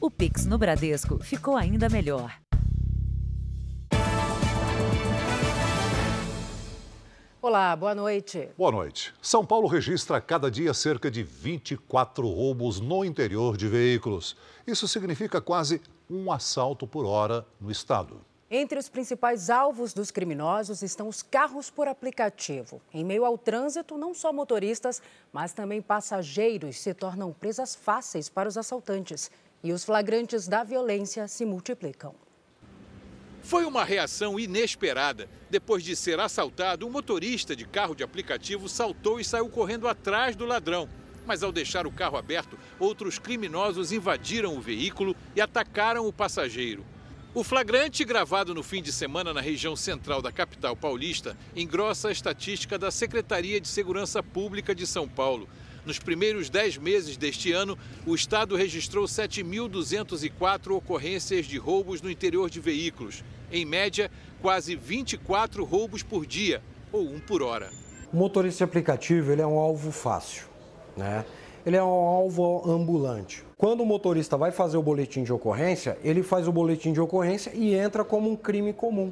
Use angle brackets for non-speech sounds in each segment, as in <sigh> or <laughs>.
O Pix no Bradesco ficou ainda melhor. Olá, boa noite. Boa noite. São Paulo registra a cada dia cerca de 24 roubos no interior de veículos. Isso significa quase um assalto por hora no estado. Entre os principais alvos dos criminosos estão os carros por aplicativo. Em meio ao trânsito, não só motoristas, mas também passageiros se tornam presas fáceis para os assaltantes. E os flagrantes da violência se multiplicam. Foi uma reação inesperada. Depois de ser assaltado, um motorista de carro de aplicativo saltou e saiu correndo atrás do ladrão. Mas ao deixar o carro aberto, outros criminosos invadiram o veículo e atacaram o passageiro. O flagrante, gravado no fim de semana na região central da capital paulista, engrossa a estatística da Secretaria de Segurança Pública de São Paulo. Nos primeiros 10 meses deste ano, o Estado registrou 7.204 ocorrências de roubos no interior de veículos. Em média, quase 24 roubos por dia, ou um por hora. O motorista aplicativo ele é um alvo fácil, né? Ele é um alvo ambulante. Quando o motorista vai fazer o boletim de ocorrência, ele faz o boletim de ocorrência e entra como um crime comum.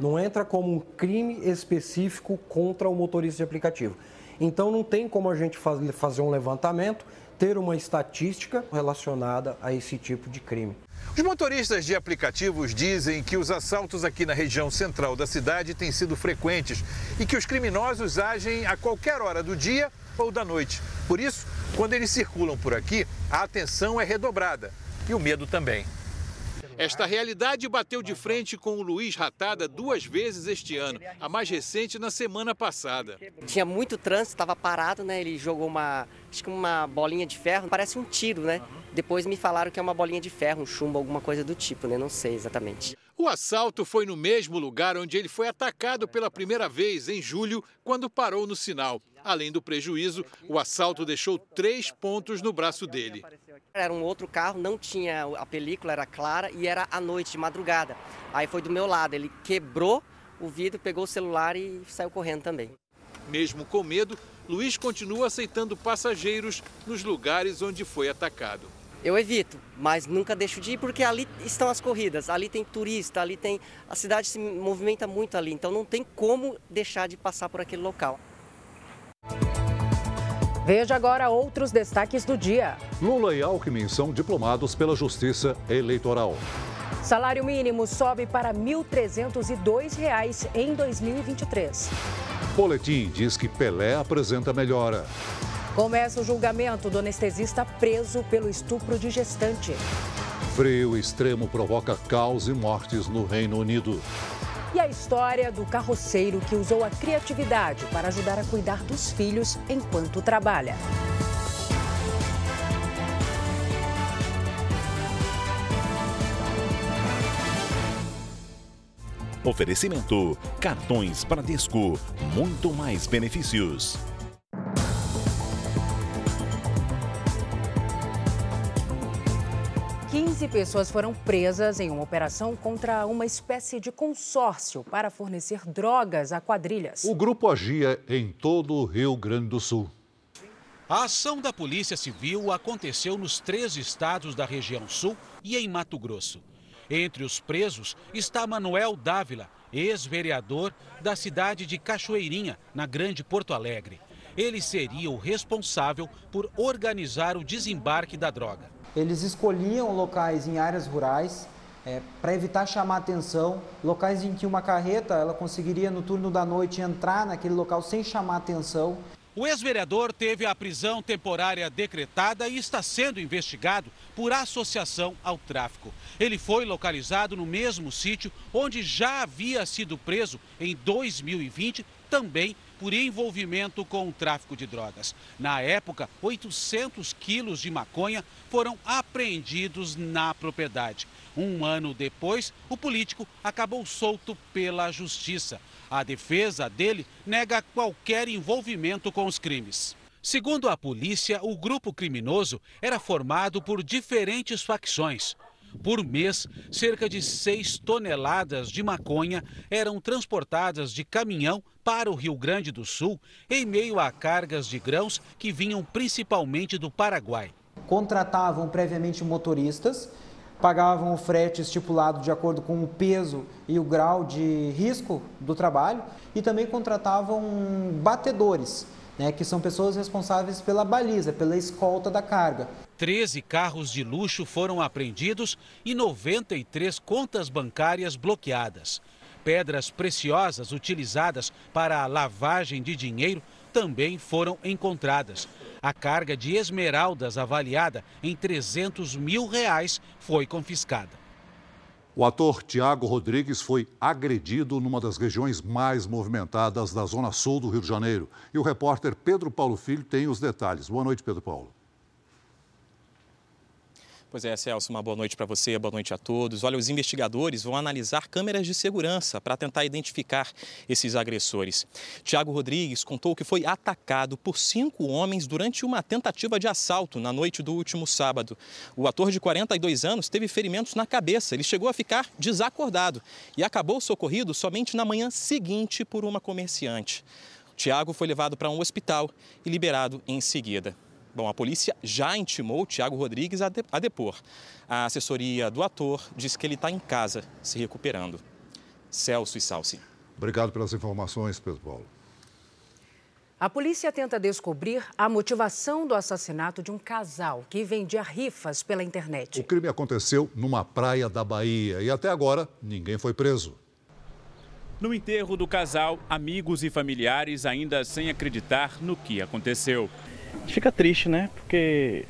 Não entra como um crime específico contra o motorista de aplicativo. Então não tem como a gente fazer um levantamento, ter uma estatística relacionada a esse tipo de crime. Os motoristas de aplicativos dizem que os assaltos aqui na região central da cidade têm sido frequentes e que os criminosos agem a qualquer hora do dia ou da noite. Por isso, quando eles circulam por aqui, a atenção é redobrada e o medo também. Esta realidade bateu de frente com o Luiz Ratada duas vezes este ano, a mais recente na semana passada. Tinha muito trânsito, estava parado, né? Ele jogou uma, acho que uma bolinha de ferro, parece um tiro, né? Depois me falaram que é uma bolinha de ferro, um chumbo, alguma coisa do tipo, né? Não sei exatamente. O assalto foi no mesmo lugar onde ele foi atacado pela primeira vez, em julho, quando parou no sinal. Além do prejuízo, o assalto deixou três pontos no braço dele. Era um outro carro, não tinha a película, era clara e era à noite, de madrugada. Aí foi do meu lado, ele quebrou o vidro, pegou o celular e saiu correndo também. Mesmo com medo, Luiz continua aceitando passageiros nos lugares onde foi atacado. Eu evito, mas nunca deixo de ir porque ali estão as corridas, ali tem turista, ali tem. A cidade se movimenta muito ali, então não tem como deixar de passar por aquele local. Veja agora outros destaques do dia. Lula e Alckmin são diplomados pela Justiça Eleitoral. Salário mínimo sobe para R$ 1.302 em 2023. Boletim diz que Pelé apresenta melhora. Começa o julgamento do anestesista preso pelo estupro de gestante. Frio extremo provoca caos e mortes no Reino Unido e a história do carroceiro que usou a criatividade para ajudar a cuidar dos filhos enquanto trabalha. Oferecimento: cartões Bradesco, muito mais benefícios. Pessoas foram presas em uma operação contra uma espécie de consórcio para fornecer drogas a quadrilhas. O grupo agia em todo o Rio Grande do Sul. A ação da Polícia Civil aconteceu nos três estados da região sul e em Mato Grosso. Entre os presos está Manuel Dávila, ex-vereador da cidade de Cachoeirinha, na Grande Porto Alegre. Ele seria o responsável por organizar o desembarque da droga. Eles escolhiam locais em áreas rurais é, para evitar chamar atenção, locais em que uma carreta ela conseguiria no turno da noite entrar naquele local sem chamar atenção. O ex-vereador teve a prisão temporária decretada e está sendo investigado por associação ao tráfico. Ele foi localizado no mesmo sítio onde já havia sido preso em 2020, também por envolvimento com o tráfico de drogas. Na época, 800 quilos de maconha foram apreendidos na propriedade. Um ano depois, o político acabou solto pela justiça. A defesa dele nega qualquer envolvimento com os crimes. Segundo a polícia, o grupo criminoso era formado por diferentes facções. Por mês, cerca de 6 toneladas de maconha eram transportadas de caminhão para o Rio Grande do Sul em meio a cargas de grãos que vinham principalmente do Paraguai. Contratavam previamente motoristas, pagavam o frete estipulado de acordo com o peso e o grau de risco do trabalho e também contratavam batedores, né, que são pessoas responsáveis pela baliza, pela escolta da carga. 13 carros de luxo foram apreendidos e 93 contas bancárias bloqueadas. Pedras preciosas utilizadas para a lavagem de dinheiro também foram encontradas. A carga de esmeraldas avaliada em 300 mil reais foi confiscada. O ator Tiago Rodrigues foi agredido numa das regiões mais movimentadas da Zona Sul do Rio de Janeiro. E o repórter Pedro Paulo Filho tem os detalhes. Boa noite, Pedro Paulo. Pois é, Celso, uma boa noite para você, boa noite a todos. Olha, os investigadores vão analisar câmeras de segurança para tentar identificar esses agressores. Tiago Rodrigues contou que foi atacado por cinco homens durante uma tentativa de assalto na noite do último sábado. O ator de 42 anos teve ferimentos na cabeça, ele chegou a ficar desacordado e acabou socorrido somente na manhã seguinte por uma comerciante. Tiago foi levado para um hospital e liberado em seguida. Bom, a polícia já intimou o Tiago Rodrigues a, de, a depor. A assessoria do ator diz que ele está em casa, se recuperando. Celso e Salsi. Obrigado pelas informações, Pedro Paulo. A polícia tenta descobrir a motivação do assassinato de um casal que vendia rifas pela internet. O crime aconteceu numa praia da Bahia e até agora ninguém foi preso. No enterro do casal, amigos e familiares ainda sem acreditar no que aconteceu fica triste, né? Porque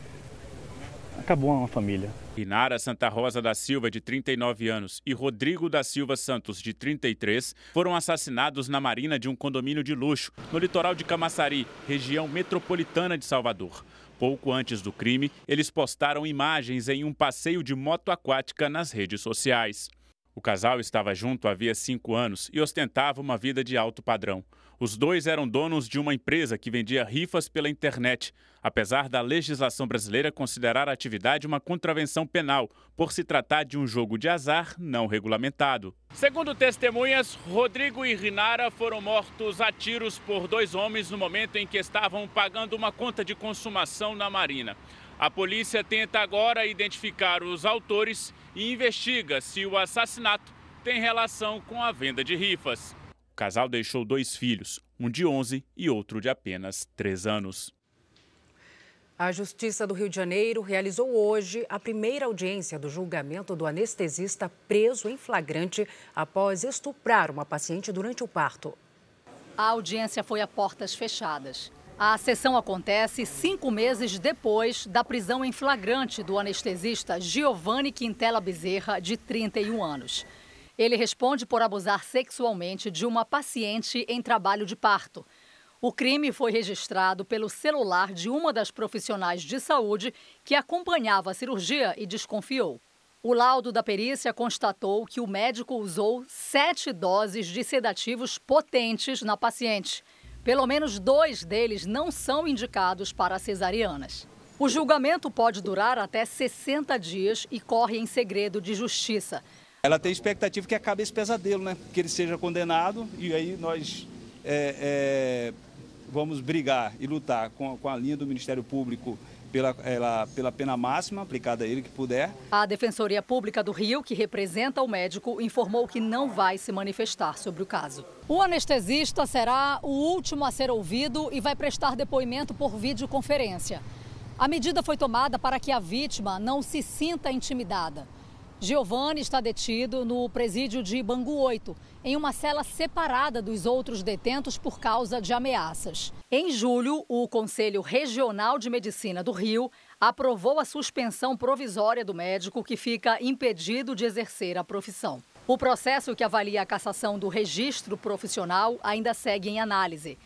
acabou uma família. Inara Santa Rosa da Silva, de 39 anos, e Rodrigo da Silva Santos, de 33, foram assassinados na marina de um condomínio de luxo, no litoral de Camaçari, região metropolitana de Salvador. Pouco antes do crime, eles postaram imagens em um passeio de moto aquática nas redes sociais. O casal estava junto havia cinco anos e ostentava uma vida de alto padrão. Os dois eram donos de uma empresa que vendia rifas pela internet, apesar da legislação brasileira considerar a atividade uma contravenção penal, por se tratar de um jogo de azar não regulamentado. Segundo testemunhas, Rodrigo e Rinara foram mortos a tiros por dois homens no momento em que estavam pagando uma conta de consumação na Marina. A polícia tenta agora identificar os autores e investiga se o assassinato tem relação com a venda de rifas. O casal deixou dois filhos, um de 11 e outro de apenas 3 anos. A Justiça do Rio de Janeiro realizou hoje a primeira audiência do julgamento do anestesista preso em flagrante após estuprar uma paciente durante o parto. A audiência foi a portas fechadas. A sessão acontece cinco meses depois da prisão em flagrante do anestesista Giovanni Quintela Bezerra, de 31 anos. Ele responde por abusar sexualmente de uma paciente em trabalho de parto. O crime foi registrado pelo celular de uma das profissionais de saúde que acompanhava a cirurgia e desconfiou. O laudo da perícia constatou que o médico usou sete doses de sedativos potentes na paciente. Pelo menos dois deles não são indicados para cesarianas. O julgamento pode durar até 60 dias e corre em segredo de justiça. Ela tem expectativa que acabe esse pesadelo, né? Que ele seja condenado e aí nós é, é, vamos brigar e lutar com, com, a linha do Ministério Público pela, ela, pela pena máxima aplicada a ele que puder. A Defensoria Pública do Rio, que representa o médico, informou que não vai se manifestar sobre o caso. O anestesista será o último a ser ouvido e vai prestar depoimento por videoconferência. A medida foi tomada para que a vítima não se sinta intimidada. Giovanni está detido no presídio de Bangu 8, em uma cela separada dos outros detentos por causa de ameaças. Em julho, o Conselho Regional de Medicina do Rio aprovou a suspensão provisória do médico que fica impedido de exercer a profissão. O processo que avalia a cassação do registro profissional ainda segue em análise.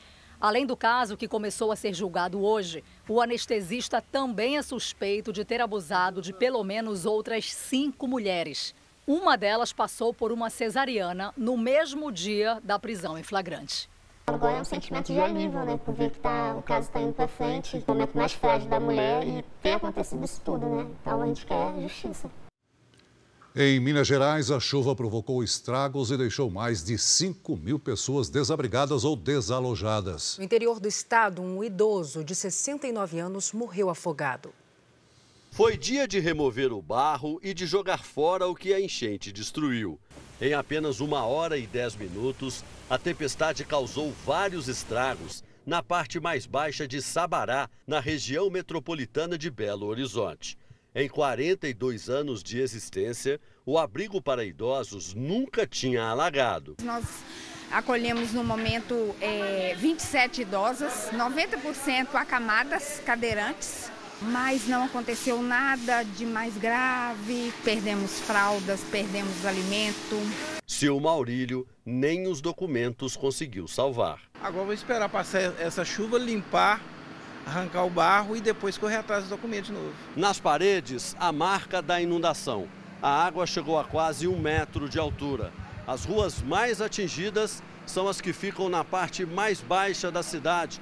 Além do caso que começou a ser julgado hoje, o anestesista também é suspeito de ter abusado de pelo menos outras cinco mulheres. Uma delas passou por uma cesariana no mesmo dia da prisão em flagrante. Agora é um sentimento de alívio, né? Por ver que tá, o caso está indo para frente, o momento mais frágil da mulher e ter acontecido isso tudo, né? Então a gente quer justiça. Em Minas Gerais, a chuva provocou estragos e deixou mais de 5 mil pessoas desabrigadas ou desalojadas. No interior do estado, um idoso de 69 anos morreu afogado. Foi dia de remover o barro e de jogar fora o que a enchente destruiu. Em apenas uma hora e dez minutos, a tempestade causou vários estragos na parte mais baixa de Sabará, na região metropolitana de Belo Horizonte. Em 42 anos de existência, o abrigo para idosos nunca tinha alagado. Nós acolhemos no momento é, 27 idosas, 90% acamadas, cadeirantes, mas não aconteceu nada de mais grave. Perdemos fraldas, perdemos alimento. Seu Maurílio nem os documentos conseguiu salvar. Agora vou esperar passar essa chuva, limpar, arrancar o barro e depois correr atrás dos documentos de novo. Nas paredes, a marca da inundação. A água chegou a quase um metro de altura. As ruas mais atingidas são as que ficam na parte mais baixa da cidade,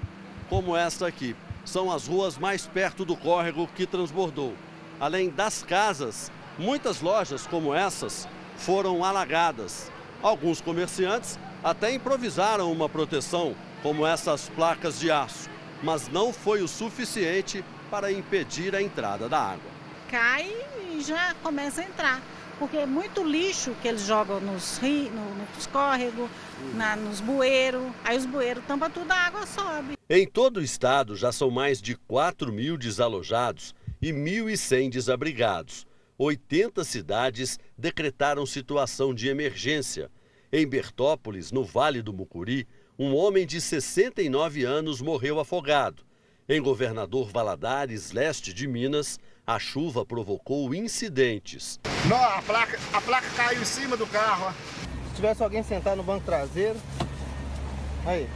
como esta aqui. São as ruas mais perto do córrego que transbordou. Além das casas, muitas lojas como essas foram alagadas. Alguns comerciantes até improvisaram uma proteção, como essas placas de aço, mas não foi o suficiente para impedir a entrada da água. Cai e já começa a entrar, porque é muito lixo que eles jogam nos, rios, nos córregos, na, nos bueiros, aí os bueiros tampam tudo, a água sobe. Em todo o estado já são mais de 4 mil desalojados e 1.100 desabrigados. 80 cidades decretaram situação de emergência. Em Bertópolis, no Vale do Mucuri, um homem de 69 anos morreu afogado. Em Governador Valadares, leste de Minas, a chuva provocou incidentes. Não, a placa, a placa caiu em cima do carro. Ó. Se tivesse alguém sentado no banco traseiro, aí,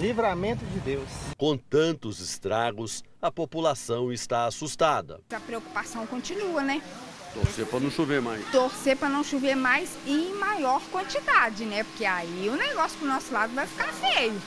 livramento de Deus. Com tantos estragos, a população está assustada. A preocupação continua, né? Torcer para não chover mais. Torcer para não chover mais e em maior quantidade, né? Porque aí o negócio pro nosso lado vai ficar feio.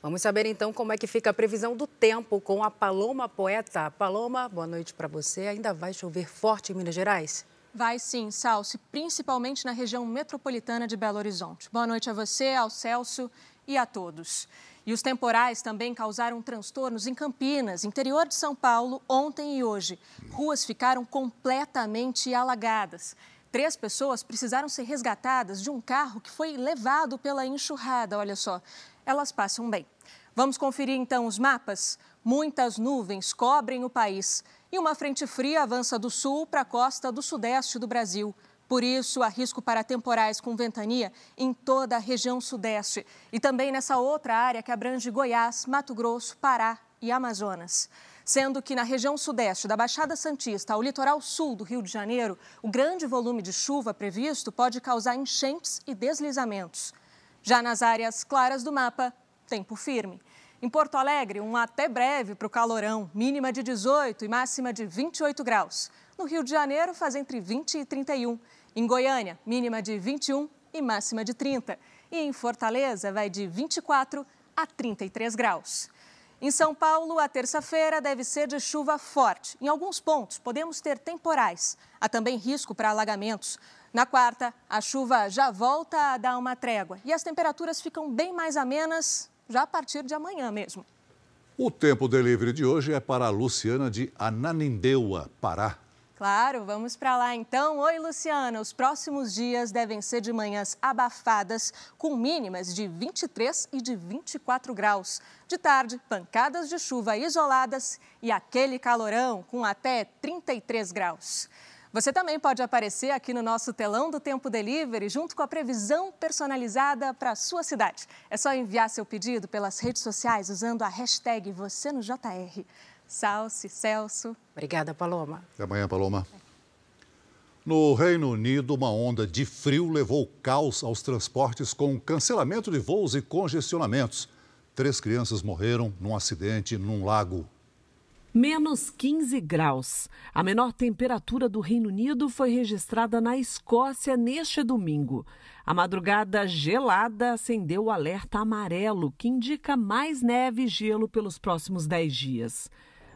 Vamos saber então como é que fica a previsão do tempo com a Paloma Poeta. Paloma, boa noite para você. Ainda vai chover forte em Minas Gerais? Vai sim, Salsi, principalmente na região metropolitana de Belo Horizonte. Boa noite a você, ao Celso e a todos. E os temporais também causaram transtornos em Campinas, interior de São Paulo, ontem e hoje. Ruas ficaram completamente alagadas. Três pessoas precisaram ser resgatadas de um carro que foi levado pela enxurrada, olha só. Elas passam bem. Vamos conferir então os mapas? Muitas nuvens cobrem o país e uma frente fria avança do sul para a costa do sudeste do Brasil. Por isso, há risco para temporais com ventania em toda a região sudeste e também nessa outra área que abrange Goiás, Mato Grosso, Pará e Amazonas. Sendo que na região sudeste da Baixada Santista ao litoral sul do Rio de Janeiro, o grande volume de chuva previsto pode causar enchentes e deslizamentos. Já nas áreas claras do mapa, tempo firme. Em Porto Alegre, um até breve para o calorão, mínima de 18 e máxima de 28 graus. No Rio de Janeiro, faz entre 20 e 31. Em Goiânia, mínima de 21 e máxima de 30. E em Fortaleza, vai de 24 a 33 graus. Em São Paulo, a terça-feira deve ser de chuva forte. Em alguns pontos, podemos ter temporais. Há também risco para alagamentos. Na quarta, a chuva já volta a dar uma trégua e as temperaturas ficam bem mais amenas já a partir de amanhã mesmo. O tempo delivery de hoje é para a Luciana de Ananindeua, Pará. Claro, vamos para lá então. Oi, Luciana. Os próximos dias devem ser de manhãs abafadas, com mínimas de 23 e de 24 graus. De tarde, pancadas de chuva isoladas e aquele calorão com até 33 graus. Você também pode aparecer aqui no nosso telão do Tempo Delivery, junto com a previsão personalizada para a sua cidade. É só enviar seu pedido pelas redes sociais usando a hashtag Você no JR. Salce, Celso. Obrigada, Paloma. Até amanhã, Paloma. No Reino Unido, uma onda de frio levou caos aos transportes com cancelamento de voos e congestionamentos. Três crianças morreram num acidente num lago. Menos 15 graus. A menor temperatura do Reino Unido foi registrada na Escócia neste domingo. A madrugada gelada acendeu o alerta amarelo, que indica mais neve e gelo pelos próximos 10 dias.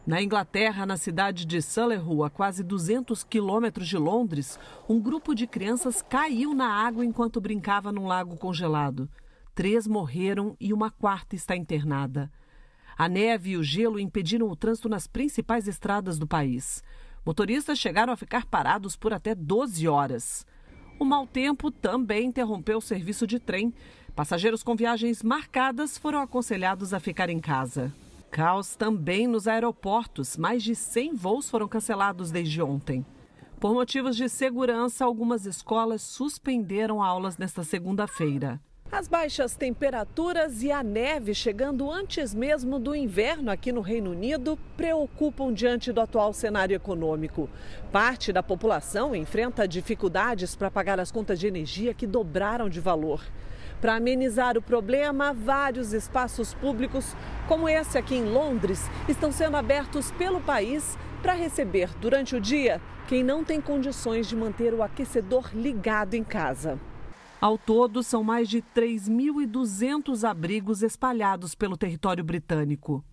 Na Inglaterra, na cidade de Solihull, a quase 200 quilômetros de Londres, um grupo de crianças caiu na água enquanto brincava num lago congelado. Três morreram e uma quarta está internada. A neve e o gelo impediram o trânsito nas principais estradas do país. Motoristas chegaram a ficar parados por até 12 horas. O mau tempo também interrompeu o serviço de trem. Passageiros com viagens marcadas foram aconselhados a ficar em casa. Caos também nos aeroportos. Mais de 100 voos foram cancelados desde ontem. Por motivos de segurança, algumas escolas suspenderam aulas nesta segunda-feira. As baixas temperaturas e a neve chegando antes mesmo do inverno aqui no Reino Unido preocupam diante do atual cenário econômico. Parte da população enfrenta dificuldades para pagar as contas de energia que dobraram de valor. Para amenizar o problema, vários espaços públicos, como esse aqui em Londres, estão sendo abertos pelo país para receber durante o dia quem não tem condições de manter o aquecedor ligado em casa. Ao todo, são mais de 3.200 abrigos espalhados pelo território britânico.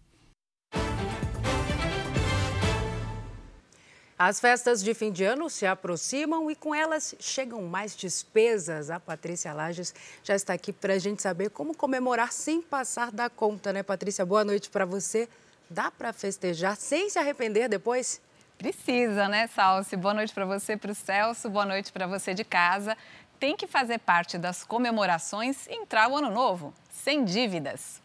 As festas de fim de ano se aproximam e com elas chegam mais despesas. A Patrícia Lages já está aqui para a gente saber como comemorar sem passar da conta, né, Patrícia? Boa noite para você. Dá para festejar sem se arrepender depois? Precisa, né, Salsi? Boa noite para você, para o Celso. Boa noite para você de casa tem que fazer parte das comemorações e entrar o ano novo, sem dívidas.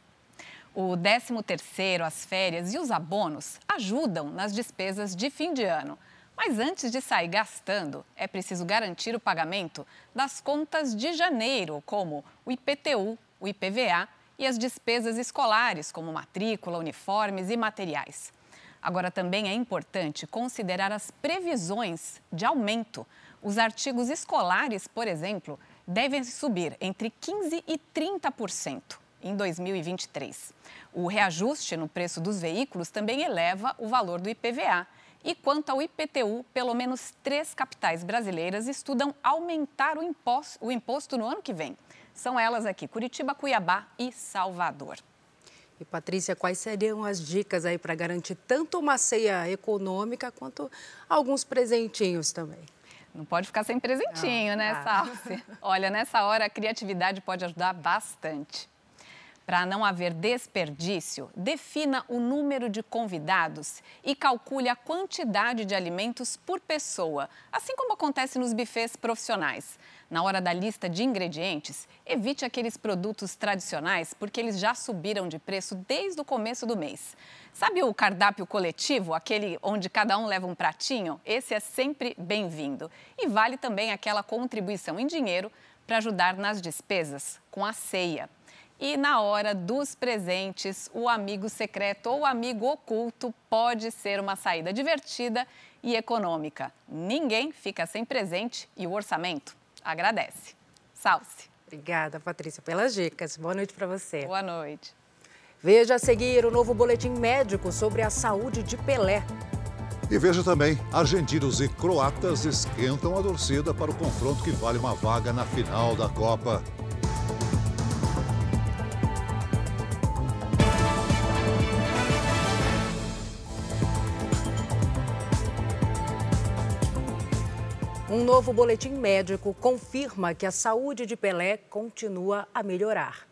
O 13º, as férias e os abonos ajudam nas despesas de fim de ano. Mas antes de sair gastando, é preciso garantir o pagamento das contas de janeiro, como o IPTU, o IPVA e as despesas escolares, como matrícula, uniformes e materiais. Agora, também é importante considerar as previsões de aumento os artigos escolares, por exemplo, devem subir entre 15% e 30% em 2023. O reajuste no preço dos veículos também eleva o valor do IPVA. E quanto ao IPTU, pelo menos três capitais brasileiras estudam aumentar o imposto, o imposto no ano que vem. São elas aqui: Curitiba, Cuiabá e Salvador. E Patrícia, quais seriam as dicas aí para garantir tanto uma ceia econômica quanto alguns presentinhos também? Não pode ficar sem presentinho, Não, né, tá. Salsi? <laughs> Olha, nessa hora a criatividade pode ajudar bastante. Para não haver desperdício, defina o número de convidados e calcule a quantidade de alimentos por pessoa, assim como acontece nos bufês profissionais. Na hora da lista de ingredientes, evite aqueles produtos tradicionais porque eles já subiram de preço desde o começo do mês. Sabe o cardápio coletivo, aquele onde cada um leva um pratinho? Esse é sempre bem-vindo. E vale também aquela contribuição em dinheiro para ajudar nas despesas com a ceia. E na hora dos presentes, o amigo secreto ou amigo oculto pode ser uma saída divertida e econômica. Ninguém fica sem presente e o orçamento agradece. Salce. Obrigada, Patrícia, pelas dicas. Boa noite para você. Boa noite. Veja a seguir o novo boletim médico sobre a saúde de Pelé. E veja também, argentinos e croatas esquentam a torcida para o confronto que vale uma vaga na final da Copa. Um novo boletim médico confirma que a saúde de Pelé continua a melhorar.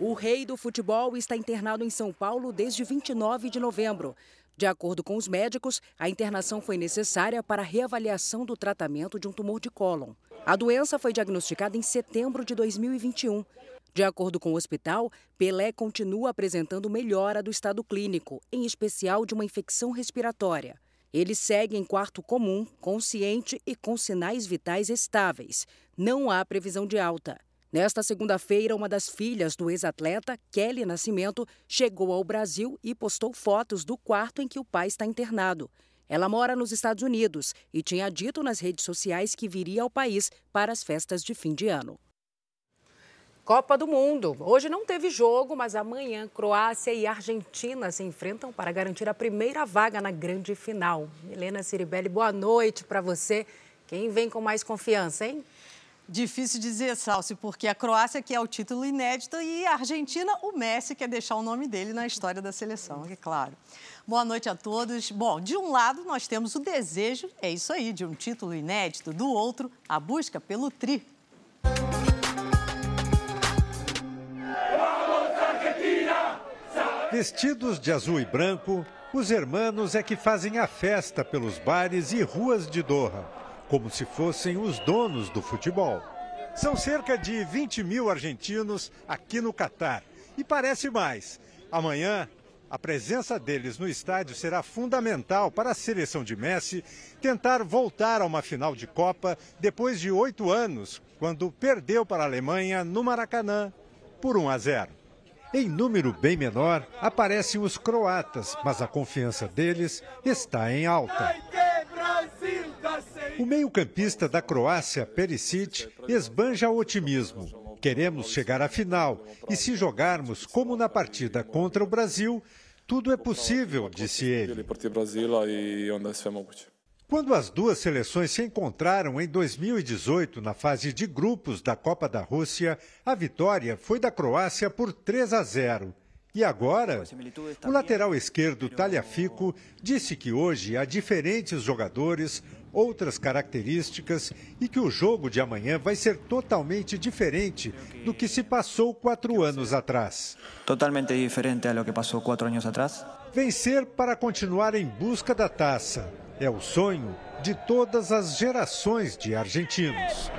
O rei do futebol está internado em São Paulo desde 29 de novembro. De acordo com os médicos, a internação foi necessária para a reavaliação do tratamento de um tumor de cólon. A doença foi diagnosticada em setembro de 2021. De acordo com o hospital, Pelé continua apresentando melhora do estado clínico, em especial de uma infecção respiratória. Ele segue em quarto comum, consciente e com sinais vitais estáveis. Não há previsão de alta. Nesta segunda-feira, uma das filhas do ex-atleta, Kelly Nascimento, chegou ao Brasil e postou fotos do quarto em que o pai está internado. Ela mora nos Estados Unidos e tinha dito nas redes sociais que viria ao país para as festas de fim de ano. Copa do Mundo. Hoje não teve jogo, mas amanhã Croácia e Argentina se enfrentam para garantir a primeira vaga na grande final. Helena Ciribelli, boa noite para você. Quem vem com mais confiança, hein? Difícil dizer, Salsi, porque a Croácia quer o título inédito e a Argentina, o Messi quer deixar o nome dele na história da seleção, é claro. Boa noite a todos. Bom, de um lado nós temos o desejo, é isso aí, de um título inédito, do outro, a busca pelo tri. Vestidos de azul e branco, os hermanos é que fazem a festa pelos bares e ruas de Doha, como se fossem os donos do futebol. São cerca de 20 mil argentinos aqui no Catar. E parece mais. Amanhã, a presença deles no estádio será fundamental para a seleção de Messi tentar voltar a uma final de Copa depois de oito anos, quando perdeu para a Alemanha no Maracanã por 1 a 0. Em número bem menor, aparecem os croatas, mas a confiança deles está em alta. O meio-campista da Croácia, Perisic, esbanja otimismo. Queremos chegar à final e, se jogarmos como na partida contra o Brasil, tudo é possível, disse ele. Quando as duas seleções se encontraram em 2018 na fase de grupos da Copa da Rússia, a vitória foi da Croácia por 3 a 0. E agora, o lateral esquerdo Talhafico disse que hoje há diferentes jogadores, outras características e que o jogo de amanhã vai ser totalmente diferente do que se passou quatro anos atrás. Totalmente diferente a lo que passou quatro anos atrás. Vencer para continuar em busca da taça é o sonho de todas as gerações de argentinos.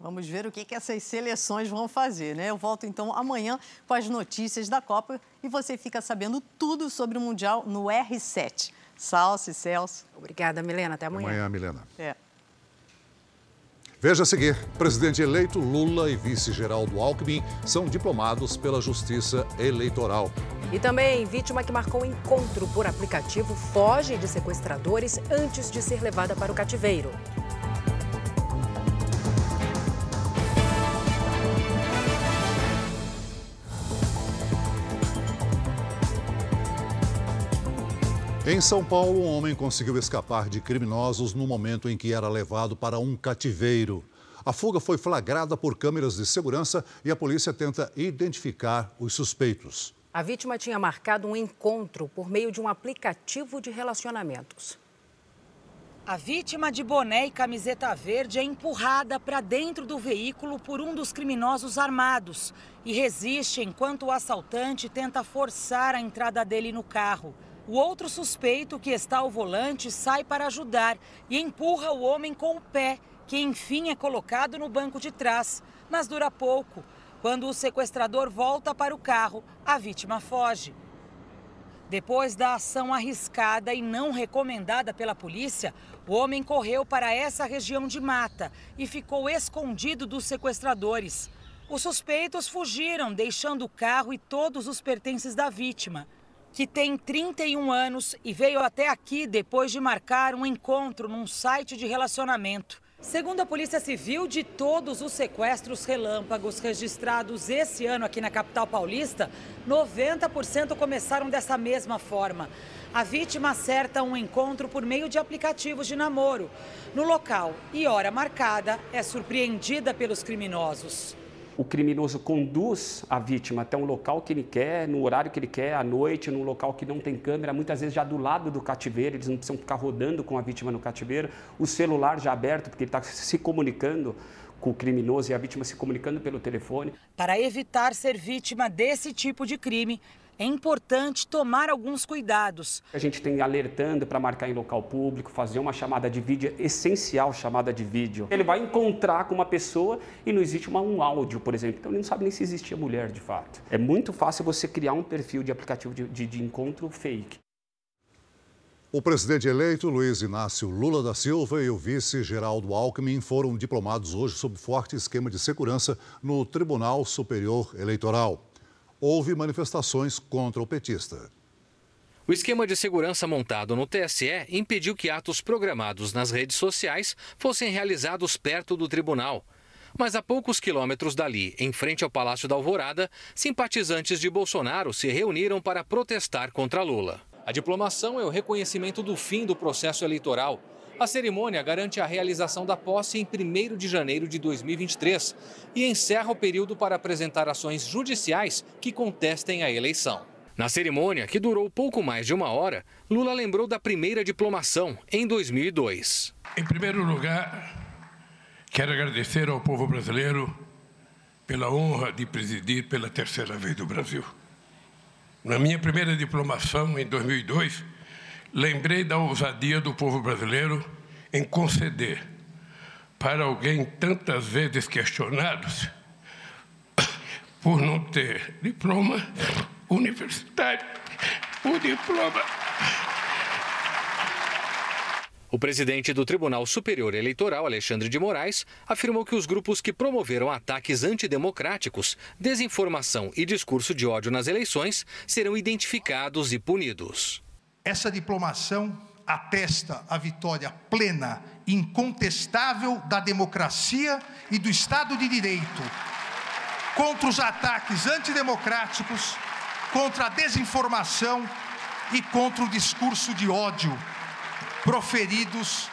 Vamos ver o que, que essas seleções vão fazer, né? Eu volto então amanhã com as notícias da Copa e você fica sabendo tudo sobre o Mundial no R7. Salce, Celso. Obrigada, Milena. Até amanhã. Amanhã, Milena. É. Veja a seguir: presidente eleito Lula e vice Geraldo Alckmin são diplomados pela Justiça Eleitoral. E também, vítima que marcou encontro por aplicativo foge de sequestradores antes de ser levada para o cativeiro. Em São Paulo, um homem conseguiu escapar de criminosos no momento em que era levado para um cativeiro. A fuga foi flagrada por câmeras de segurança e a polícia tenta identificar os suspeitos. A vítima tinha marcado um encontro por meio de um aplicativo de relacionamentos. A vítima de boné e camiseta verde é empurrada para dentro do veículo por um dos criminosos armados e resiste enquanto o assaltante tenta forçar a entrada dele no carro. O outro suspeito, que está ao volante, sai para ajudar e empurra o homem com o pé, que enfim é colocado no banco de trás. Mas dura pouco. Quando o sequestrador volta para o carro, a vítima foge. Depois da ação arriscada e não recomendada pela polícia, o homem correu para essa região de mata e ficou escondido dos sequestradores. Os suspeitos fugiram, deixando o carro e todos os pertences da vítima que tem 31 anos e veio até aqui depois de marcar um encontro num site de relacionamento. Segundo a Polícia Civil, de todos os sequestros relâmpagos registrados esse ano aqui na capital paulista, 90% começaram dessa mesma forma. A vítima acerta um encontro por meio de aplicativos de namoro. No local e hora marcada, é surpreendida pelos criminosos o criminoso conduz a vítima até um local que ele quer, no horário que ele quer, à noite, num local que não tem câmera, muitas vezes já do lado do cativeiro, eles não precisam ficar rodando com a vítima no cativeiro, o celular já aberto, porque ele está se comunicando com o criminoso e a vítima se comunicando pelo telefone. Para evitar ser vítima desse tipo de crime, é importante tomar alguns cuidados. A gente tem alertando para marcar em local público, fazer uma chamada de vídeo, essencial chamada de vídeo. Ele vai encontrar com uma pessoa e não existe uma, um áudio, por exemplo, então ele não sabe nem se existia mulher de fato. É muito fácil você criar um perfil de aplicativo de, de, de encontro fake. O presidente eleito Luiz Inácio Lula da Silva e o vice Geraldo Alckmin foram diplomados hoje sob forte esquema de segurança no Tribunal Superior Eleitoral houve manifestações contra o petista. O esquema de segurança montado no TSE impediu que atos programados nas redes sociais fossem realizados perto do tribunal. Mas a poucos quilômetros dali, em frente ao Palácio da Alvorada, simpatizantes de Bolsonaro se reuniram para protestar contra Lula. A diplomação é o reconhecimento do fim do processo eleitoral a cerimônia garante a realização da posse em 1 de janeiro de 2023 e encerra o período para apresentar ações judiciais que contestem a eleição. Na cerimônia, que durou pouco mais de uma hora, Lula lembrou da primeira diplomação, em 2002. Em primeiro lugar, quero agradecer ao povo brasileiro pela honra de presidir pela terceira vez do Brasil. Na minha primeira diplomação, em 2002, lembrei da ousadia do povo brasileiro em conceder para alguém tantas vezes questionado por não ter diploma universitário, o diploma o presidente do Tribunal Superior Eleitoral, Alexandre de Moraes, afirmou que os grupos que promoveram ataques antidemocráticos, desinformação e discurso de ódio nas eleições serão identificados e punidos. Essa diplomação atesta a vitória plena, incontestável da democracia e do Estado de Direito contra os ataques antidemocráticos, contra a desinformação e contra o discurso de ódio proferidos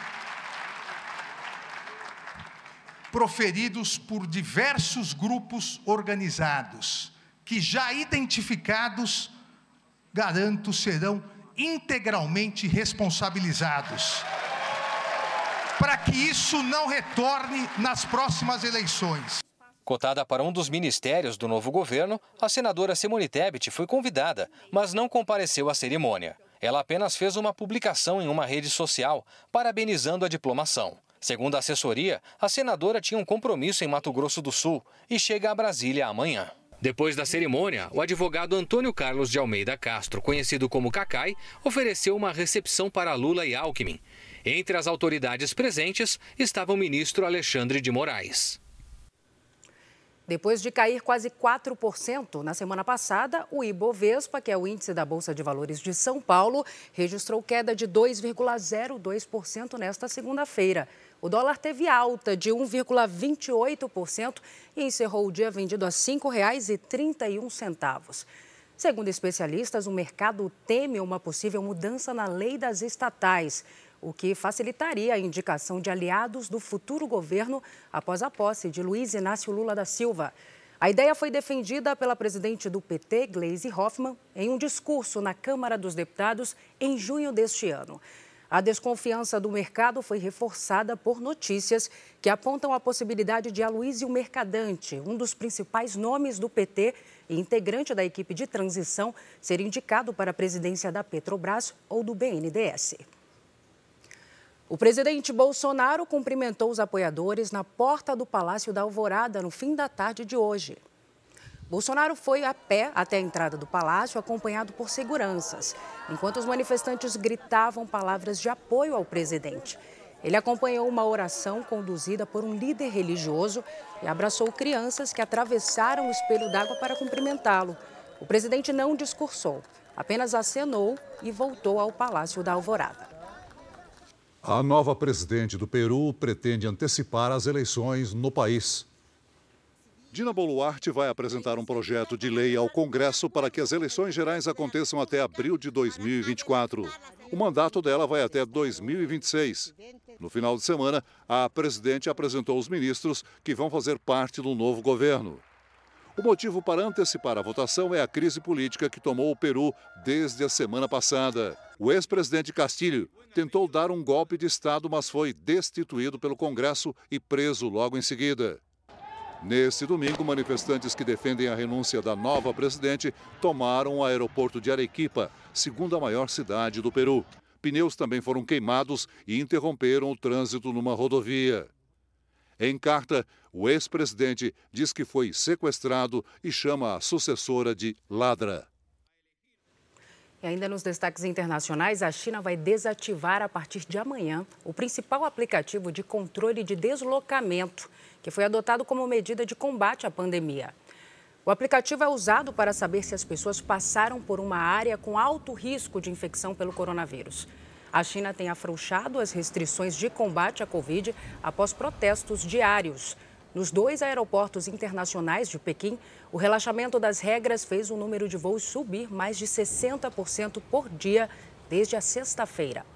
proferidos por diversos grupos organizados, que já identificados, garanto, serão integralmente responsabilizados. Para que isso não retorne nas próximas eleições. Cotada para um dos ministérios do novo governo, a senadora Simone Tebet foi convidada, mas não compareceu à cerimônia. Ela apenas fez uma publicação em uma rede social, parabenizando a diplomação. Segundo a assessoria, a senadora tinha um compromisso em Mato Grosso do Sul e chega a Brasília amanhã. Depois da cerimônia, o advogado Antônio Carlos de Almeida Castro, conhecido como Cacai, ofereceu uma recepção para Lula e Alckmin. Entre as autoridades presentes estava o ministro Alexandre de Moraes. Depois de cair quase 4% na semana passada, o Ibovespa, que é o índice da Bolsa de Valores de São Paulo, registrou queda de 2,02% nesta segunda-feira. O dólar teve alta de 1,28% e encerrou o dia vendido a R$ 5,31. Segundo especialistas, o mercado teme uma possível mudança na lei das estatais o que facilitaria a indicação de aliados do futuro governo após a posse de Luiz Inácio Lula da Silva. A ideia foi defendida pela presidente do PT, Gleisi Hoffmann, em um discurso na Câmara dos Deputados em junho deste ano. A desconfiança do mercado foi reforçada por notícias que apontam a possibilidade de Aloysio Mercadante, um dos principais nomes do PT e integrante da equipe de transição, ser indicado para a presidência da Petrobras ou do BNDES. O presidente Bolsonaro cumprimentou os apoiadores na porta do Palácio da Alvorada no fim da tarde de hoje. Bolsonaro foi a pé até a entrada do palácio, acompanhado por seguranças, enquanto os manifestantes gritavam palavras de apoio ao presidente. Ele acompanhou uma oração conduzida por um líder religioso e abraçou crianças que atravessaram o espelho d'água para cumprimentá-lo. O presidente não discursou, apenas acenou e voltou ao Palácio da Alvorada. A nova presidente do Peru pretende antecipar as eleições no país. Dina Boluarte vai apresentar um projeto de lei ao Congresso para que as eleições gerais aconteçam até abril de 2024. O mandato dela vai até 2026. No final de semana, a presidente apresentou os ministros que vão fazer parte do novo governo. O motivo para antecipar a votação é a crise política que tomou o Peru desde a semana passada. O ex-presidente Castilho tentou dar um golpe de Estado, mas foi destituído pelo Congresso e preso logo em seguida. Neste domingo, manifestantes que defendem a renúncia da nova presidente tomaram o aeroporto de Arequipa, segunda maior cidade do Peru. Pneus também foram queimados e interromperam o trânsito numa rodovia. Em carta, o ex-presidente diz que foi sequestrado e chama a sucessora de ladra. E ainda nos destaques internacionais, a China vai desativar a partir de amanhã o principal aplicativo de controle de deslocamento, que foi adotado como medida de combate à pandemia. O aplicativo é usado para saber se as pessoas passaram por uma área com alto risco de infecção pelo coronavírus. A China tem afrouxado as restrições de combate à Covid após protestos diários. Nos dois aeroportos internacionais de Pequim, o relaxamento das regras fez o número de voos subir mais de 60% por dia desde a sexta-feira.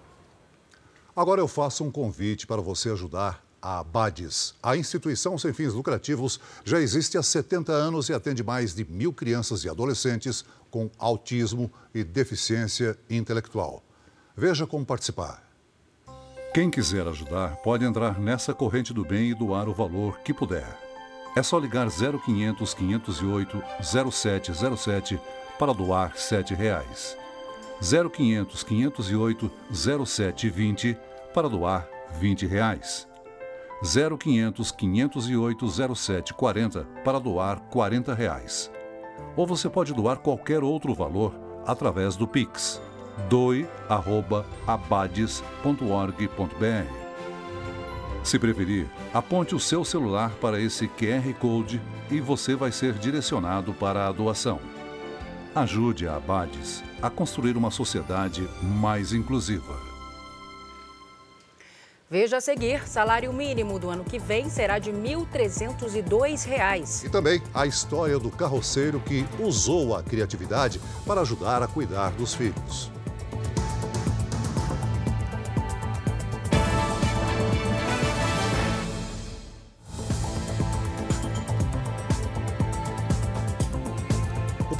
Agora eu faço um convite para você ajudar a ABADES. A instituição sem fins lucrativos já existe há 70 anos e atende mais de mil crianças e adolescentes com autismo e deficiência intelectual. Veja como participar. Quem quiser ajudar pode entrar nessa corrente do bem e doar o valor que puder. É só ligar 0500 508 0707 para doar 7 reais. 0500 508 0720 para doar 20 reais. 0500 508 0740 para doar 40 reais. Ou você pode doar qualquer outro valor através do Pix doe@abades.org.br. Se preferir, aponte o seu celular para esse QR Code e você vai ser direcionado para a doação. Ajude a Abades a construir uma sociedade mais inclusiva. Veja a seguir, salário mínimo do ano que vem será de R$ 1.302. E também a história do carroceiro que usou a criatividade para ajudar a cuidar dos filhos.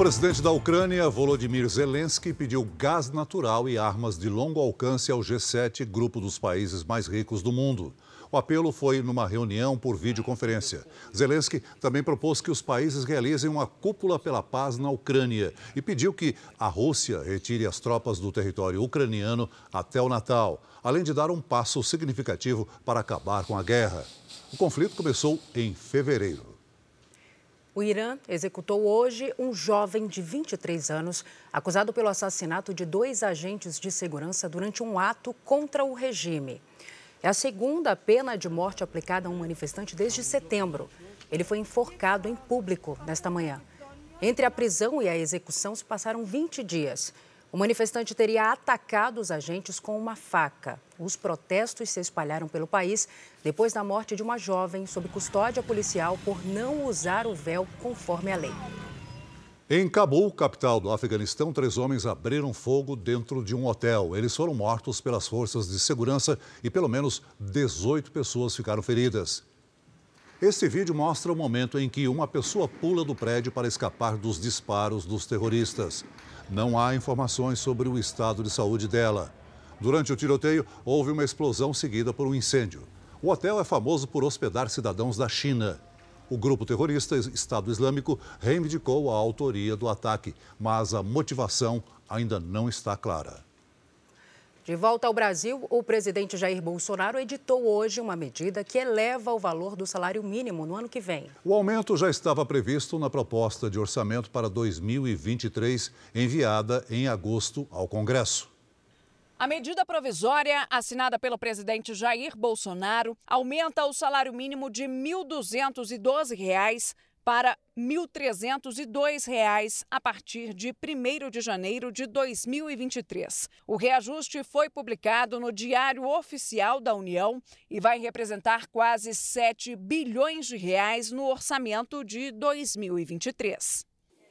Presidente da Ucrânia, Volodymyr Zelensky, pediu gás natural e armas de longo alcance ao G7, grupo dos países mais ricos do mundo. O apelo foi numa reunião por videoconferência. Zelensky também propôs que os países realizem uma cúpula pela paz na Ucrânia e pediu que a Rússia retire as tropas do território ucraniano até o Natal, além de dar um passo significativo para acabar com a guerra. O conflito começou em fevereiro. O Irã executou hoje um jovem de 23 anos acusado pelo assassinato de dois agentes de segurança durante um ato contra o regime. É a segunda pena de morte aplicada a um manifestante desde setembro. Ele foi enforcado em público nesta manhã. Entre a prisão e a execução se passaram 20 dias. O manifestante teria atacado os agentes com uma faca. Os protestos se espalharam pelo país depois da morte de uma jovem sob custódia policial por não usar o véu conforme a lei. Em Cabul, capital do Afeganistão, três homens abriram fogo dentro de um hotel. Eles foram mortos pelas forças de segurança e pelo menos 18 pessoas ficaram feridas. Este vídeo mostra o momento em que uma pessoa pula do prédio para escapar dos disparos dos terroristas. Não há informações sobre o estado de saúde dela. Durante o tiroteio, houve uma explosão seguida por um incêndio. O hotel é famoso por hospedar cidadãos da China. O grupo terrorista Estado Islâmico reivindicou a autoria do ataque, mas a motivação ainda não está clara. De volta ao Brasil, o presidente Jair Bolsonaro editou hoje uma medida que eleva o valor do salário mínimo no ano que vem. O aumento já estava previsto na proposta de orçamento para 2023, enviada em agosto ao Congresso. A medida provisória, assinada pelo presidente Jair Bolsonaro, aumenta o salário mínimo de R$ 1.212 para R$ 1.302 a partir de 1 de janeiro de 2023. O reajuste foi publicado no Diário Oficial da União e vai representar quase 7 bilhões de reais no orçamento de 2023.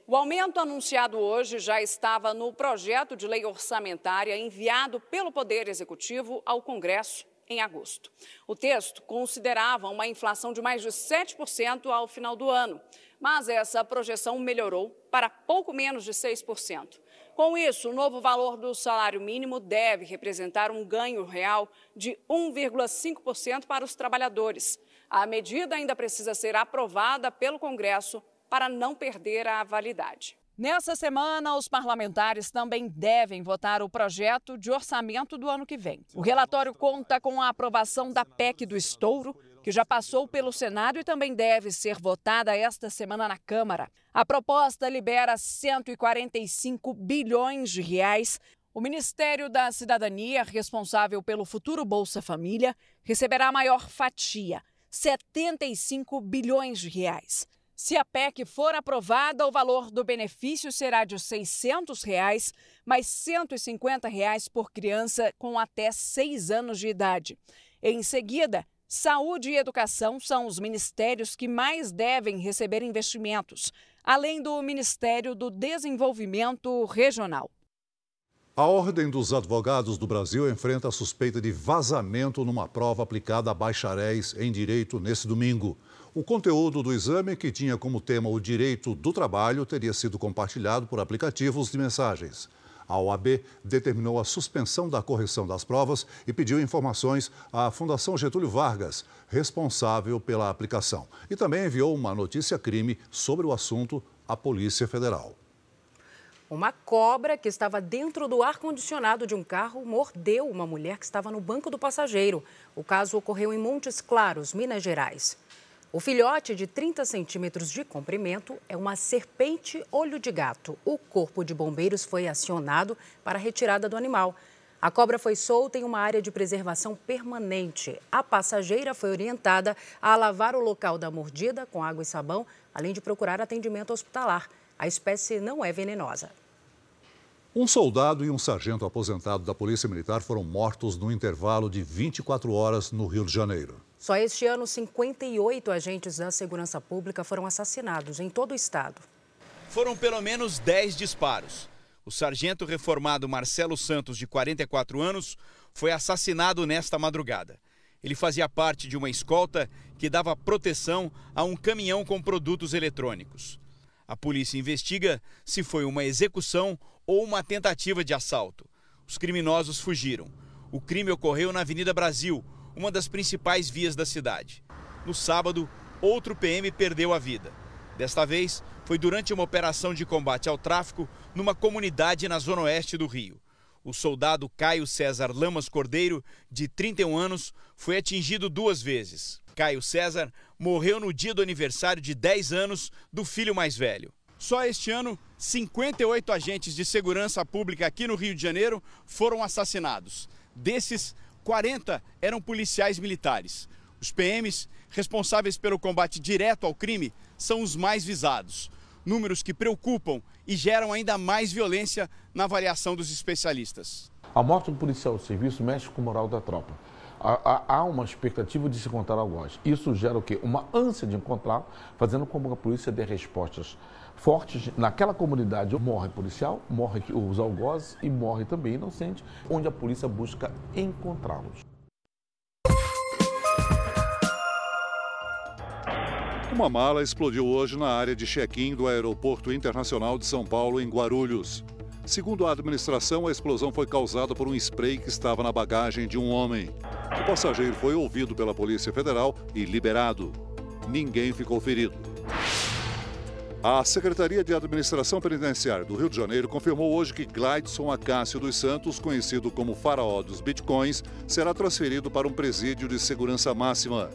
O aumento anunciado hoje já estava no projeto de lei orçamentária enviado pelo Poder Executivo ao Congresso em agosto. O texto considerava uma inflação de mais de 7% ao final do ano, mas essa projeção melhorou para pouco menos de 6%. Com isso, o novo valor do salário mínimo deve representar um ganho real de 1,5% para os trabalhadores. A medida ainda precisa ser aprovada pelo Congresso para não perder a validade. Nessa semana, os parlamentares também devem votar o projeto de orçamento do ano que vem. O relatório conta com a aprovação da PEC do estouro, que já passou pelo Senado e também deve ser votada esta semana na Câmara. A proposta libera 145 bilhões de reais. O Ministério da Cidadania, responsável pelo futuro Bolsa Família, receberá a maior fatia, 75 bilhões de reais. Se a PEC for aprovada, o valor do benefício será de 600 reais, mais 150 reais por criança com até 6 anos de idade. Em seguida, saúde e educação são os ministérios que mais devem receber investimentos, além do Ministério do Desenvolvimento Regional. A Ordem dos Advogados do Brasil enfrenta a suspeita de vazamento numa prova aplicada a bacharéis em direito nesse domingo. O conteúdo do exame, que tinha como tema o direito do trabalho, teria sido compartilhado por aplicativos de mensagens. A OAB determinou a suspensão da correção das provas e pediu informações à Fundação Getúlio Vargas, responsável pela aplicação. E também enviou uma notícia-crime sobre o assunto à Polícia Federal. Uma cobra que estava dentro do ar-condicionado de um carro mordeu uma mulher que estava no banco do passageiro. O caso ocorreu em Montes Claros, Minas Gerais. O filhote de 30 centímetros de comprimento é uma serpente olho de gato. O corpo de bombeiros foi acionado para a retirada do animal. A cobra foi solta em uma área de preservação permanente. A passageira foi orientada a lavar o local da mordida com água e sabão, além de procurar atendimento hospitalar. A espécie não é venenosa. Um soldado e um sargento aposentado da Polícia Militar foram mortos no intervalo de 24 horas no Rio de Janeiro. Só este ano, 58 agentes da segurança pública foram assassinados em todo o estado. Foram pelo menos 10 disparos. O sargento reformado Marcelo Santos, de 44 anos, foi assassinado nesta madrugada. Ele fazia parte de uma escolta que dava proteção a um caminhão com produtos eletrônicos. A polícia investiga se foi uma execução ou uma tentativa de assalto. Os criminosos fugiram. O crime ocorreu na Avenida Brasil, uma das principais vias da cidade. No sábado, outro PM perdeu a vida. Desta vez, foi durante uma operação de combate ao tráfico numa comunidade na zona oeste do Rio. O soldado Caio César Lamas Cordeiro, de 31 anos, foi atingido duas vezes. Caio César morreu no dia do aniversário de 10 anos do filho mais velho. Só este ano, 58 agentes de segurança pública aqui no Rio de Janeiro foram assassinados. Desses, 40 eram policiais militares. Os PMs, responsáveis pelo combate direto ao crime, são os mais visados. Números que preocupam e geram ainda mais violência na avaliação dos especialistas. A morte do policial de serviço mexe com o moral da tropa. Há uma expectativa de se encontrar algoz. Isso gera o quê? Uma ânsia de encontrar, fazendo com que a polícia dê respostas fortes. Naquela comunidade morre policial, morre os algozes e morre também inocente, onde a polícia busca encontrá-los. Uma mala explodiu hoje na área de check-in do Aeroporto Internacional de São Paulo, em Guarulhos. Segundo a administração, a explosão foi causada por um spray que estava na bagagem de um homem. O passageiro foi ouvido pela Polícia Federal e liberado. Ninguém ficou ferido. A Secretaria de Administração Penitenciária do Rio de Janeiro confirmou hoje que Glideson Acácio dos Santos, conhecido como faraó dos bitcoins, será transferido para um presídio de segurança máxima.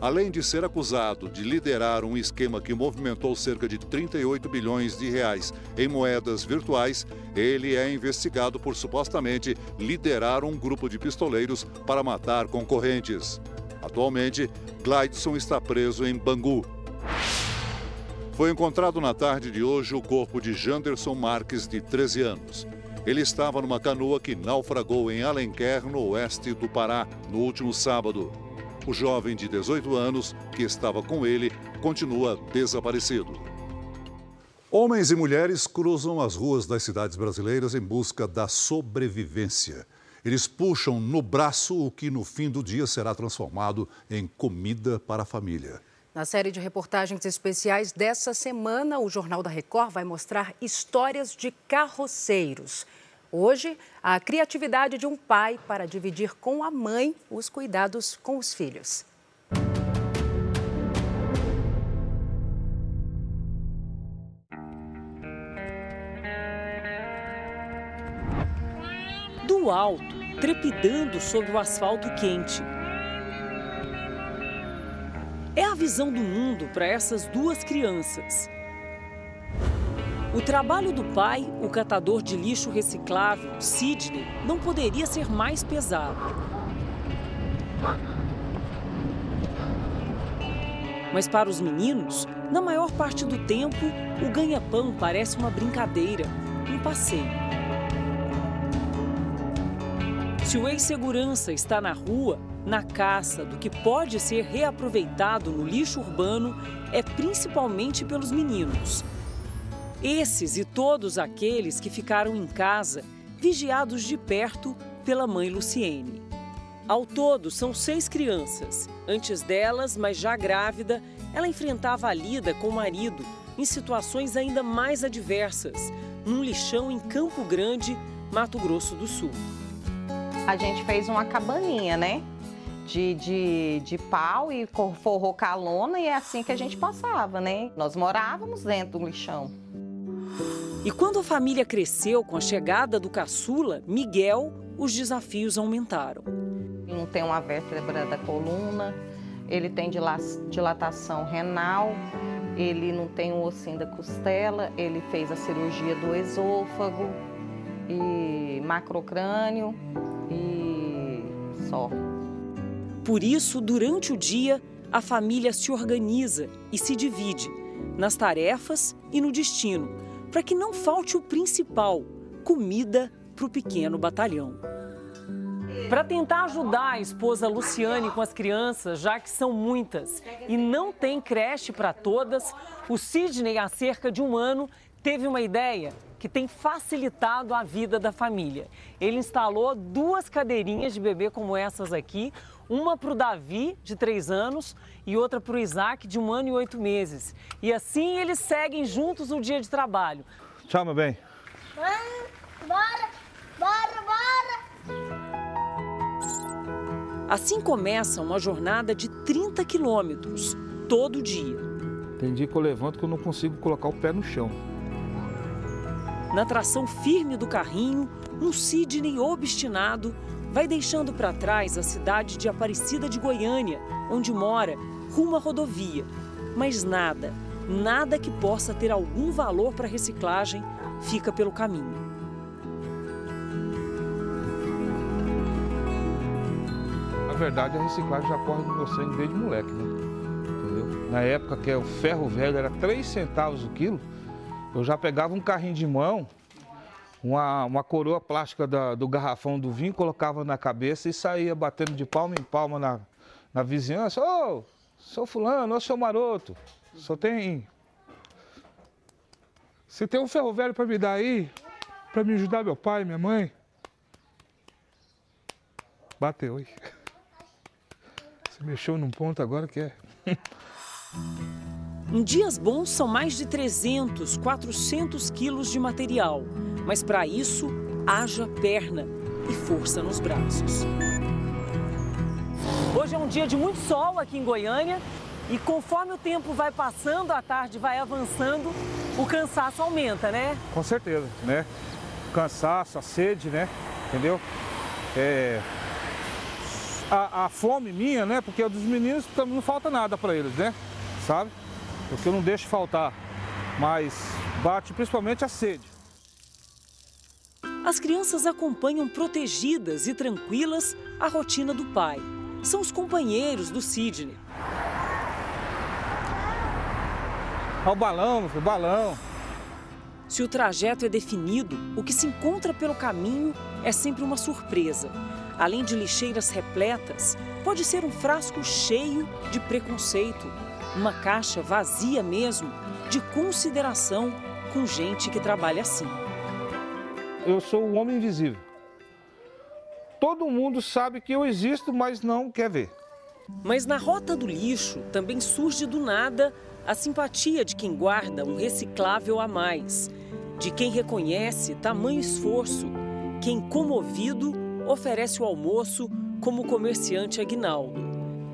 Além de ser acusado de liderar um esquema que movimentou cerca de 38 bilhões de reais em moedas virtuais, ele é investigado por supostamente liderar um grupo de pistoleiros para matar concorrentes. Atualmente, Glideson está preso em Bangu. Foi encontrado na tarde de hoje o corpo de Janderson Marques, de 13 anos. Ele estava numa canoa que naufragou em Alenquer, no oeste do Pará, no último sábado. O jovem de 18 anos, que estava com ele, continua desaparecido. Homens e mulheres cruzam as ruas das cidades brasileiras em busca da sobrevivência. Eles puxam no braço o que no fim do dia será transformado em comida para a família. Na série de reportagens especiais dessa semana, o Jornal da Record vai mostrar histórias de carroceiros. Hoje, a criatividade de um pai para dividir com a mãe os cuidados com os filhos. Do alto, trepidando sobre o asfalto quente. É a visão do mundo para essas duas crianças. O trabalho do pai, o catador de lixo reciclável, Sidney, não poderia ser mais pesado. Mas para os meninos, na maior parte do tempo, o ganha-pão parece uma brincadeira, um passeio. Se o ex-segurança está na rua, na caça do que pode ser reaproveitado no lixo urbano, é principalmente pelos meninos. Esses e todos aqueles que ficaram em casa, vigiados de perto pela mãe Luciene. Ao todo, são seis crianças. Antes delas, mas já grávida, ela enfrentava a lida com o marido em situações ainda mais adversas, num lixão em Campo Grande, Mato Grosso do Sul. A gente fez uma cabaninha, né? De, de, de pau e forrou com a lona e é assim que a gente passava, né? Nós morávamos dentro do lixão. E quando a família cresceu com a chegada do caçula, Miguel, os desafios aumentaram. Não tem uma vértebra da coluna, ele tem dilatação renal, ele não tem o ossinho da costela, ele fez a cirurgia do esôfago e macrocrânio e só. Por isso, durante o dia, a família se organiza e se divide nas tarefas e no destino, para que não falte o principal: comida para o pequeno batalhão. Para tentar ajudar a esposa Luciane com as crianças, já que são muitas e não tem creche para todas, o Sidney, há cerca de um ano, teve uma ideia que tem facilitado a vida da família. Ele instalou duas cadeirinhas de bebê como essas aqui, uma para o Davi, de três anos, e outra para o Isaac, de um ano e oito meses. E assim eles seguem juntos no dia de trabalho. Tchau, meu bem. Bora, bora, bora! Assim começa uma jornada de 30 quilômetros, todo dia. Tem dia que eu levanto que eu não consigo colocar o pé no chão. Na tração firme do carrinho, um Sidney obstinado vai deixando para trás a cidade de Aparecida de Goiânia, onde mora, rumo à rodovia. Mas nada, nada que possa ter algum valor para reciclagem fica pelo caminho. verdade, a reciclagem já corre no meu sangue desde moleque, né? Entendeu? Na época que o ferro velho era 3 centavos o quilo, eu já pegava um carrinho de mão, uma, uma coroa plástica da, do garrafão do vinho, colocava na cabeça e saía batendo de palma em palma na, na vizinhança. Ô, oh, sou fulano, ô, seu maroto, só tem... Você tem um ferro velho para me dar aí? Para me ajudar meu pai, minha mãe? Bateu aí. Você mexeu num ponto agora que é. em dias bons são mais de 300, 400 quilos de material. Mas para isso, haja perna e força nos braços. Hoje é um dia de muito sol aqui em Goiânia e conforme o tempo vai passando, a tarde vai avançando, o cansaço aumenta, né? Com certeza, né? O cansaço, a sede, né? Entendeu? É, a, a, fome minha, né? Porque dos meninos não falta nada para eles, né? Sabe? Porque eu não deixo faltar. Mas bate principalmente a sede. As crianças acompanham protegidas e tranquilas a rotina do pai. São os companheiros do Sidney. Olha o balão, filho, balão. Se o trajeto é definido, o que se encontra pelo caminho é sempre uma surpresa. Além de lixeiras repletas, pode ser um frasco cheio de preconceito, uma caixa vazia mesmo de consideração com gente que trabalha assim. Eu sou o homem invisível. Todo mundo sabe que eu existo, mas não quer ver. Mas na rota do lixo também surge do nada a simpatia de quem guarda um reciclável a mais, de quem reconhece tamanho esforço, quem comovido oferece o almoço como comerciante Aguinaldo.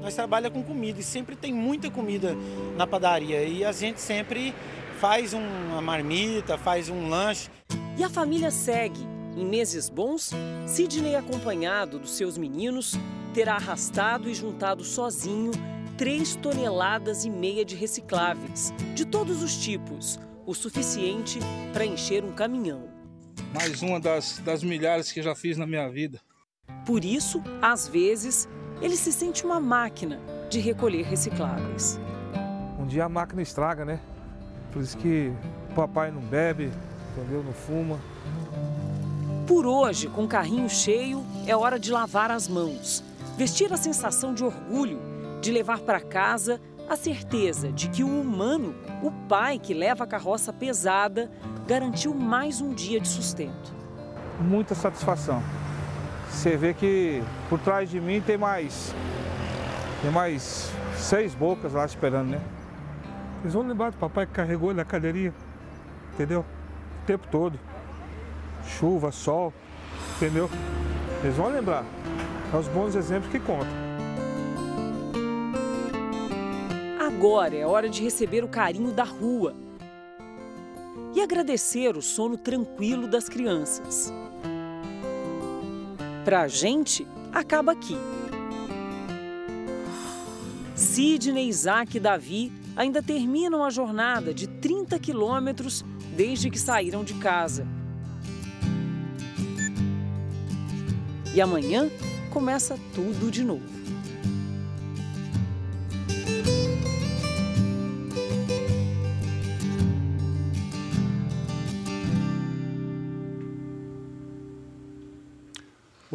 Nós trabalhamos com comida e sempre tem muita comida na padaria e a gente sempre faz uma marmita, faz um lanche. E a família segue. Em meses bons, Sidney, acompanhado dos seus meninos, terá arrastado e juntado sozinho 3 toneladas e meia de recicláveis, de todos os tipos, o suficiente para encher um caminhão. Mais uma das, das milhares que já fiz na minha vida. Por isso, às vezes, ele se sente uma máquina de recolher recicláveis. Um dia a máquina estraga, né? Por isso que o papai não bebe, entendeu? Não fuma. Por hoje, com o carrinho cheio, é hora de lavar as mãos. Vestir a sensação de orgulho, de levar para casa a certeza de que o humano, o pai que leva a carroça pesada, garantiu mais um dia de sustento. Muita satisfação. Você vê que por trás de mim tem mais. Tem mais seis bocas lá esperando, né? Eles vão lembrar do papai que carregou na cadeirinha, entendeu? Tempo todo. Chuva, sol, entendeu? Eles vão lembrar. É os bons exemplos que contam. Agora é hora de receber o carinho da rua e agradecer o sono tranquilo das crianças. Para a gente, acaba aqui. Sidney, Isaac e Davi ainda terminam a jornada de 30 quilômetros desde que saíram de casa. E amanhã começa tudo de novo.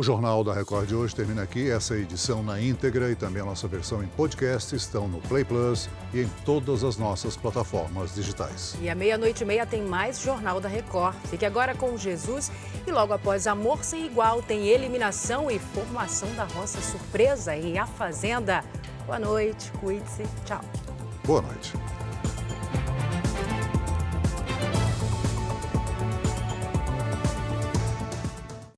O Jornal da Record de hoje termina aqui. Essa edição na íntegra e também a nossa versão em podcast estão no Play Plus e em todas as nossas plataformas digitais. E à meia-noite e meia tem mais Jornal da Record. Fique agora com Jesus e logo após Amor Sem Igual tem eliminação e formação da roça surpresa em A Fazenda. Boa noite, cuide-se, tchau. Boa noite.